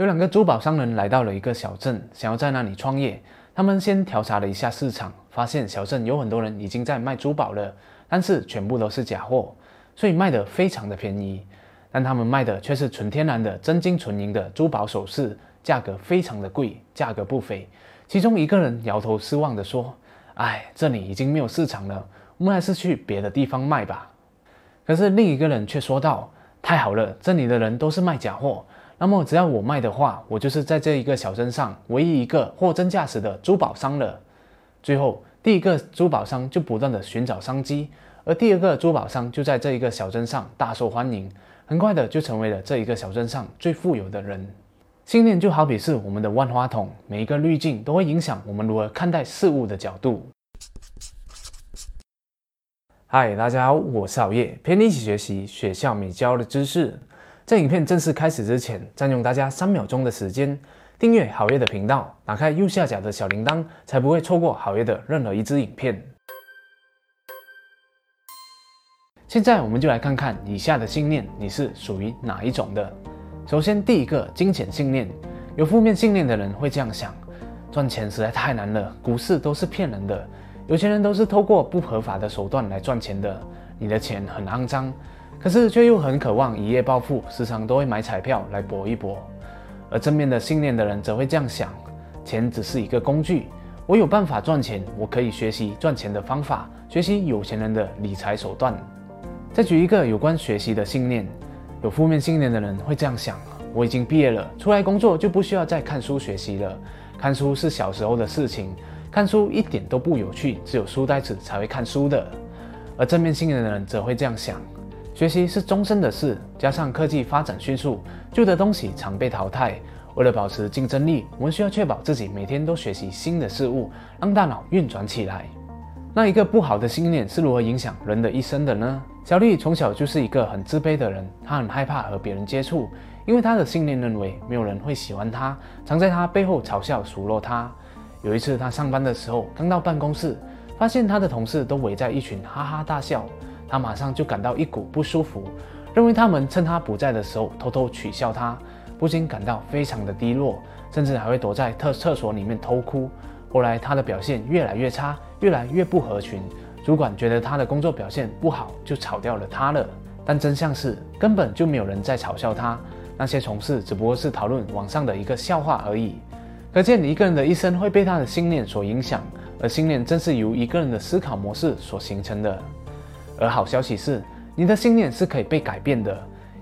有两个珠宝商人来到了一个小镇，想要在那里创业。他们先调查了一下市场，发现小镇有很多人已经在卖珠宝了，但是全部都是假货，所以卖的非常的便宜。但他们卖的却是纯天然的真金纯银的珠宝首饰，价格非常的贵，价格不菲。其中一个人摇头失望地说：“哎，这里已经没有市场了，我们还是去别的地方卖吧。”可是另一个人却说道：“太好了，这里的人都是卖假货。”那么只要我卖的话，我就是在这一个小镇上唯一一个货真价实的珠宝商了。最后，第一个珠宝商就不断的寻找商机，而第二个珠宝商就在这一个小镇上大受欢迎，很快的就成为了这一个小镇上最富有的人。信念就好比是我们的万花筒，每一个滤镜都会影响我们如何看待事物的角度。嗨，大家好，我是熬夜，陪你一起学习学校没教的知识。在影片正式开始之前，占用大家三秒钟的时间，订阅好业的频道，打开右下角的小铃铛，才不会错过好业的任何一支影片。现在我们就来看看以下的信念，你是属于哪一种的？首先，第一个金钱信念，有负面信念的人会这样想：赚钱实在太难了，股市都是骗人的，有钱人都是透过不合法的手段来赚钱的，你的钱很肮脏。可是却又很渴望一夜暴富，时常都会买彩票来搏一搏。而正面的信念的人则会这样想：钱只是一个工具，我有办法赚钱，我可以学习赚钱的方法，学习有钱人的理财手段。再举一个有关学习的信念，有负面信念的人会这样想：我已经毕业了，出来工作就不需要再看书学习了，看书是小时候的事情，看书一点都不有趣，只有书呆子才会看书的。而正面信念的人则会这样想。学习是终身的事，加上科技发展迅速，旧的东西常被淘汰。为了保持竞争力，我们需要确保自己每天都学习新的事物，让大脑运转起来。那一个不好的信念是如何影响人的一生的呢？小丽从小就是一个很自卑的人，她很害怕和别人接触，因为她的信念认为没有人会喜欢她，常在她背后嘲笑数落她。有一次，她上班的时候刚到办公室，发现她的同事都围在一群哈哈大笑。他马上就感到一股不舒服，认为他们趁他不在的时候偷偷取笑他，不禁感到非常的低落，甚至还会躲在厕厕所里面偷哭。后来他的表现越来越差，越来越不合群，主管觉得他的工作表现不好，就炒掉了他了。但真相是根本就没有人在嘲笑他，那些同事只不过是讨论网上的一个笑话而已。可见一个人的一生会被他的信念所影响，而信念正是由一个人的思考模式所形成的。而好消息是，你的信念是可以被改变的。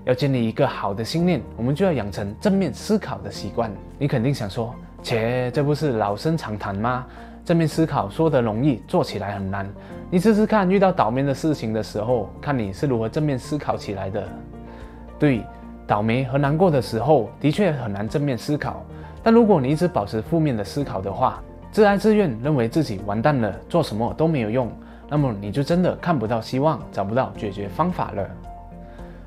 要建立一个好的信念，我们就要养成正面思考的习惯。你肯定想说，切，这不是老生常谈吗？正面思考说得容易，做起来很难。你试试看，遇到倒霉的事情的时候，看你是如何正面思考起来的。对，倒霉和难过的时候，的确很难正面思考。但如果你一直保持负面的思考的话，自哀自怨，认为自己完蛋了，做什么都没有用。那么你就真的看不到希望，找不到解决方法了。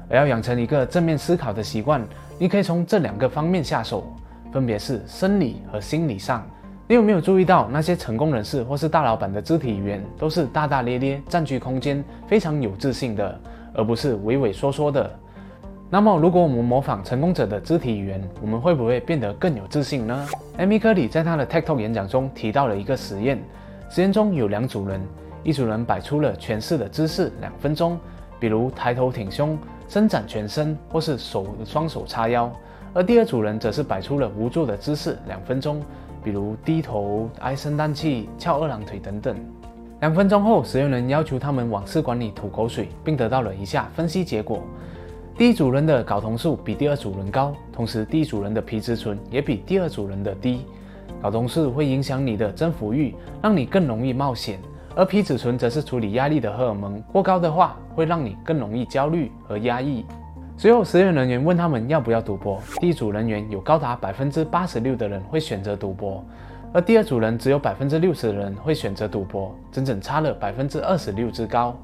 而要养成一个正面思考的习惯，你可以从这两个方面下手，分别是生理和心理上。你有没有注意到，那些成功人士或是大老板的肢体语言都是大大咧咧、占据空间、非常有自信的，而不是畏畏缩缩的？那么，如果我们模仿成功者的肢体语言，我们会不会变得更有自信呢？艾米·科里在他的 TED Talk 演讲中提到了一个实验，实验中有两组人。一组人摆出了全式的姿势两分钟，比如抬头挺胸、伸展全身，或是手双手叉腰；而第二组人则是摆出了无助的姿势两分钟，比如低头、唉声叹气、翘二郎腿等等。两分钟后，实验人要求他们往试管里吐口水，并得到了以下分析结果：第一组人的睾酮素比第二组人高，同时第一组人的皮质醇也比第二组人的低。睾酮素会影响你的征服欲，让你更容易冒险。而皮质醇则是处理压力的荷尔蒙，过高的话会让你更容易焦虑和压抑。随后，实验人员问他们要不要赌博。第一组人员有高达百分之八十六的人会选择赌博，而第二组人只有百分之六十的人会选择赌博，整整差了百分之二十六之高。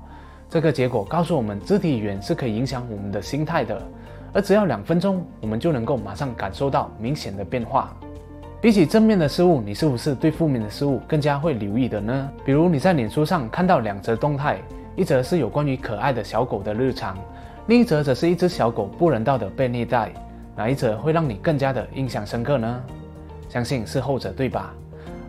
这个结果告诉我们，肢体语言是可以影响我们的心态的，而只要两分钟，我们就能够马上感受到明显的变化。比起正面的事物，你是不是对负面的事物更加会留意的呢？比如你在脸书上看到两则动态，一则是有关于可爱的小狗的日常，另一则则是一只小狗不人道的被虐待。哪一则会让你更加的印象深刻呢？相信是后者，对吧？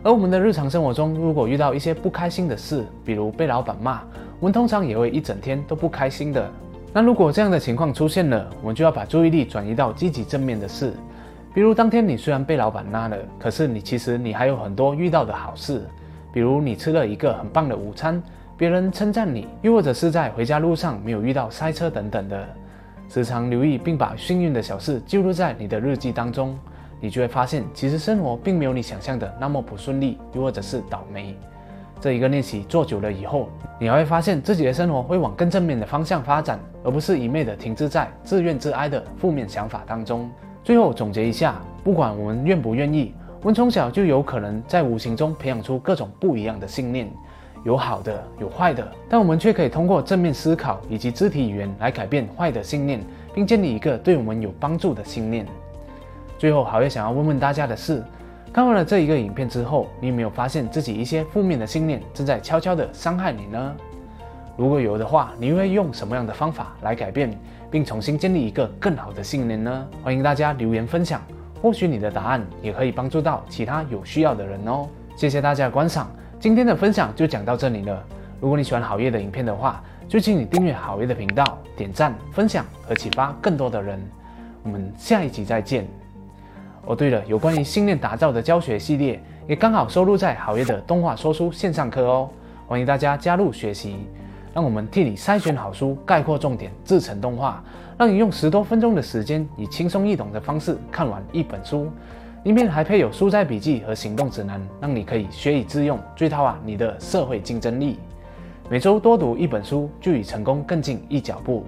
而我们的日常生活中，如果遇到一些不开心的事，比如被老板骂，我们通常也会一整天都不开心的。那如果这样的情况出现了，我们就要把注意力转移到积极正面的事，比如当天你虽然被老板拉了，可是你其实你还有很多遇到的好事，比如你吃了一个很棒的午餐，别人称赞你，又或者是在回家路上没有遇到塞车等等的。时常留意并把幸运的小事记录在你的日记当中。你就会发现，其实生活并没有你想象的那么不顺利，又或者是倒霉。这一个练习做久了以后，你还会发现自己的生活会往更正面的方向发展，而不是一昧的停滞在自怨自哀的负面想法当中。最后总结一下，不管我们愿不愿意，我们从小就有可能在无形中培养出各种不一样的信念，有好的，有坏的，但我们却可以通过正面思考以及肢体语言来改变坏的信念，并建立一个对我们有帮助的信念。最后，好月想要问问大家的是：看完了这一个影片之后，你有没有发现自己一些负面的信念正在悄悄地伤害你呢？如果有的话，你会用什么样的方法来改变，并重新建立一个更好的信念呢？欢迎大家留言分享，或许你的答案也可以帮助到其他有需要的人哦。谢谢大家的观赏，今天的分享就讲到这里了。如果你喜欢好月的影片的话，就请你订阅好月的频道，点赞、分享和启发更多的人。我们下一集再见。哦，对了，有关于信念打造的教学系列也刚好收录在好业的动画说书线上课哦，欢迎大家加入学习。让我们替你筛选好书，概括重点，制成动画，让你用十多分钟的时间，以轻松易懂的方式看完一本书。里面还配有书斋笔记和行动指南，让你可以学以致用，追讨啊你的社会竞争力。每周多读一本书，就与成功更近一脚步。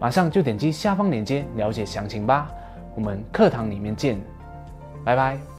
马上就点击下方链接了解详情吧。我们课堂里面见。拜拜。